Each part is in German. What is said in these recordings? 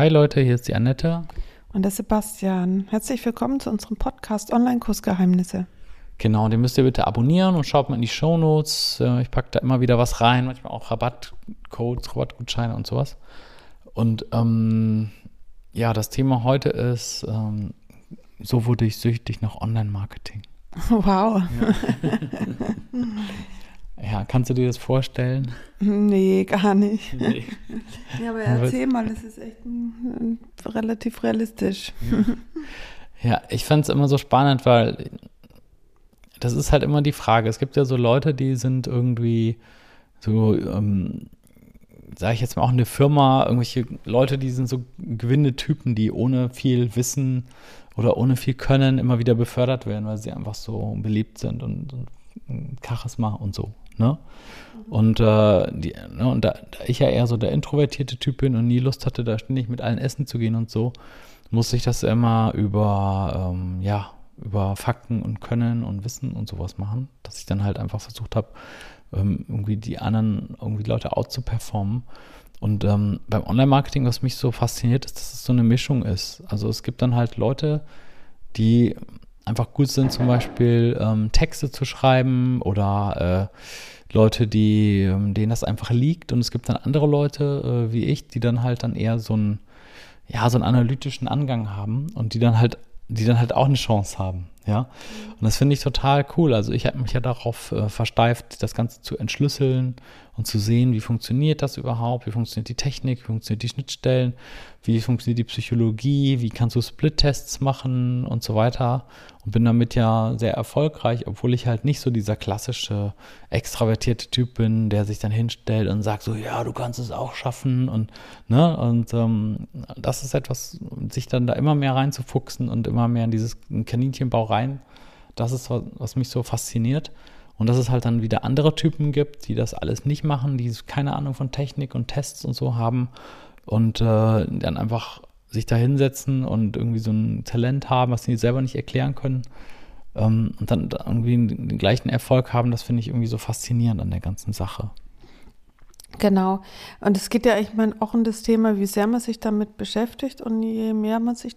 Hi Leute, hier ist die Annette. Und der Sebastian. Herzlich willkommen zu unserem Podcast Online-Kursgeheimnisse. Genau, den müsst ihr bitte abonnieren und schaut mal in die Shownotes. Äh, ich packe da immer wieder was rein, manchmal auch Rabattcodes, Rabattgutscheine und sowas. Und ähm, ja, das Thema heute ist, ähm, so wurde ich süchtig nach Online-Marketing. Wow. Ja. ja. kannst du dir das vorstellen? Nee, gar nicht. Nee. Ja, aber erzähl mal, das ist echt ein, ein, relativ realistisch. Ja, ja ich fand es immer so spannend, weil das ist halt immer die Frage. Es gibt ja so Leute, die sind irgendwie so, ähm, sage ich jetzt mal auch eine Firma, irgendwelche Leute, die sind so Gewinnetypen, die ohne viel Wissen oder ohne viel Können immer wieder befördert werden, weil sie einfach so beliebt sind und, und Charisma und so. Ne? Und, äh, die, ne, und da, da, ich ja eher so der introvertierte Typ bin und nie Lust hatte, da ständig mit allen essen zu gehen und so, musste ich das immer über, ähm, ja, über Fakten und Können und Wissen und sowas machen, dass ich dann halt einfach versucht habe, ähm, irgendwie die anderen, irgendwie Leute out zu performen. Und ähm, beim Online-Marketing, was mich so fasziniert, ist, dass es so eine Mischung ist. Also es gibt dann halt Leute, die einfach gut sind, zum Beispiel ähm, Texte zu schreiben oder äh, Leute, die, ähm, denen das einfach liegt. Und es gibt dann andere Leute äh, wie ich, die dann halt dann eher so einen, ja, so einen analytischen Angang haben und die dann halt, die dann halt auch eine Chance haben. Ja, und das finde ich total cool. Also ich habe mich ja darauf äh, versteift, das Ganze zu entschlüsseln und zu sehen, wie funktioniert das überhaupt, wie funktioniert die Technik, wie funktioniert die Schnittstellen, wie funktioniert die Psychologie, wie kannst du Split-Tests machen und so weiter. Und bin damit ja sehr erfolgreich, obwohl ich halt nicht so dieser klassische extravertierte Typ bin, der sich dann hinstellt und sagt so, ja, du kannst es auch schaffen und ne, und ähm, das ist etwas, sich dann da immer mehr reinzufuchsen und immer mehr in dieses Kaninchenbau rein. Das ist, was mich so fasziniert. Und dass es halt dann wieder andere Typen gibt, die das alles nicht machen, die keine Ahnung von Technik und Tests und so haben und äh, dann einfach sich da hinsetzen und irgendwie so ein Talent haben, was sie selber nicht erklären können ähm, und dann irgendwie den gleichen Erfolg haben, das finde ich irgendwie so faszinierend an der ganzen Sache. Genau. Und es geht ja, ich meine, auch um das Thema, wie sehr man sich damit beschäftigt und je mehr man sich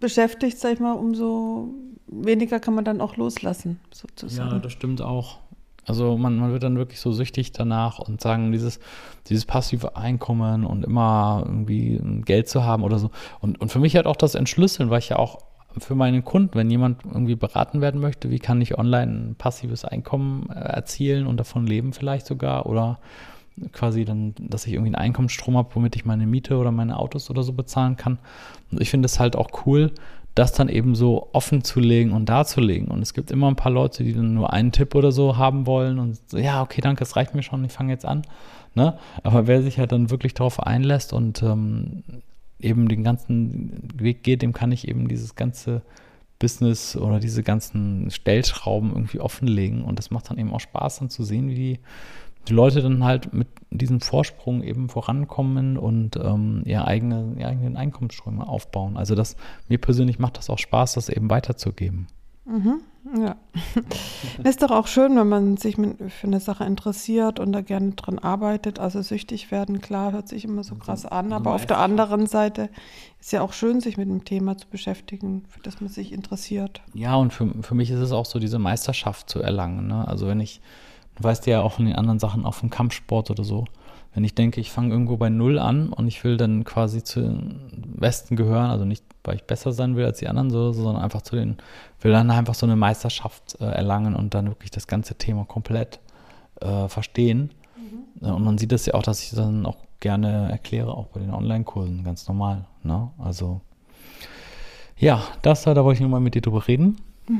beschäftigt, sag ich mal, umso weniger kann man dann auch loslassen, sozusagen. Ja, das stimmt auch. Also man, man wird dann wirklich so süchtig danach und sagen, dieses, dieses passive Einkommen und immer irgendwie Geld zu haben oder so. Und, und für mich halt auch das Entschlüsseln, weil ich ja auch für meinen Kunden, wenn jemand irgendwie beraten werden möchte, wie kann ich online ein passives Einkommen äh, erzielen und davon leben vielleicht sogar oder quasi dann, dass ich irgendwie einen Einkommensstrom habe, womit ich meine Miete oder meine Autos oder so bezahlen kann. Und ich finde es halt auch cool, das dann eben so offen zu legen und darzulegen. Und es gibt immer ein paar Leute, die dann nur einen Tipp oder so haben wollen und so, ja, okay, danke, es reicht mir schon, ich fange jetzt an. Ne? Aber wer sich halt dann wirklich darauf einlässt und ähm, eben den ganzen Weg geht, dem kann ich eben dieses ganze Business oder diese ganzen Stellschrauben irgendwie offenlegen. Und das macht dann eben auch Spaß, dann zu sehen, wie die Leute dann halt mit diesem Vorsprung eben vorankommen und ähm, ihre, eigene, ihre eigenen Einkommensströme aufbauen. Also das, mir persönlich macht das auch Spaß, das eben weiterzugeben. Mhm, ja. ist doch auch schön, wenn man sich für eine Sache interessiert und da gerne dran arbeitet. Also süchtig werden, klar, hört sich immer so krass an, aber auf der anderen Seite ist ja auch schön, sich mit dem Thema zu beschäftigen, für das man sich interessiert. Ja, und für, für mich ist es auch so, diese Meisterschaft zu erlangen. Ne? Also wenn ich Du weißt ja auch in den anderen Sachen, auch vom Kampfsport oder so. Wenn ich denke, ich fange irgendwo bei Null an und ich will dann quasi zu den Besten gehören, also nicht, weil ich besser sein will als die anderen, so, sondern einfach zu den, will dann einfach so eine Meisterschaft äh, erlangen und dann wirklich das ganze Thema komplett äh, verstehen. Mhm. Und man sieht das ja auch, dass ich dann auch gerne erkläre, auch bei den Online-Kursen, ganz normal. Ne? Also, ja, das, da wollte ich nochmal mit dir drüber reden.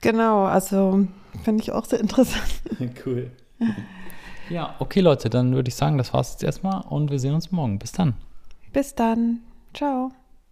Genau, also finde ich auch sehr interessant. cool. Ja, okay, Leute, dann würde ich sagen, das war's jetzt erstmal und wir sehen uns morgen. Bis dann. Bis dann. Ciao.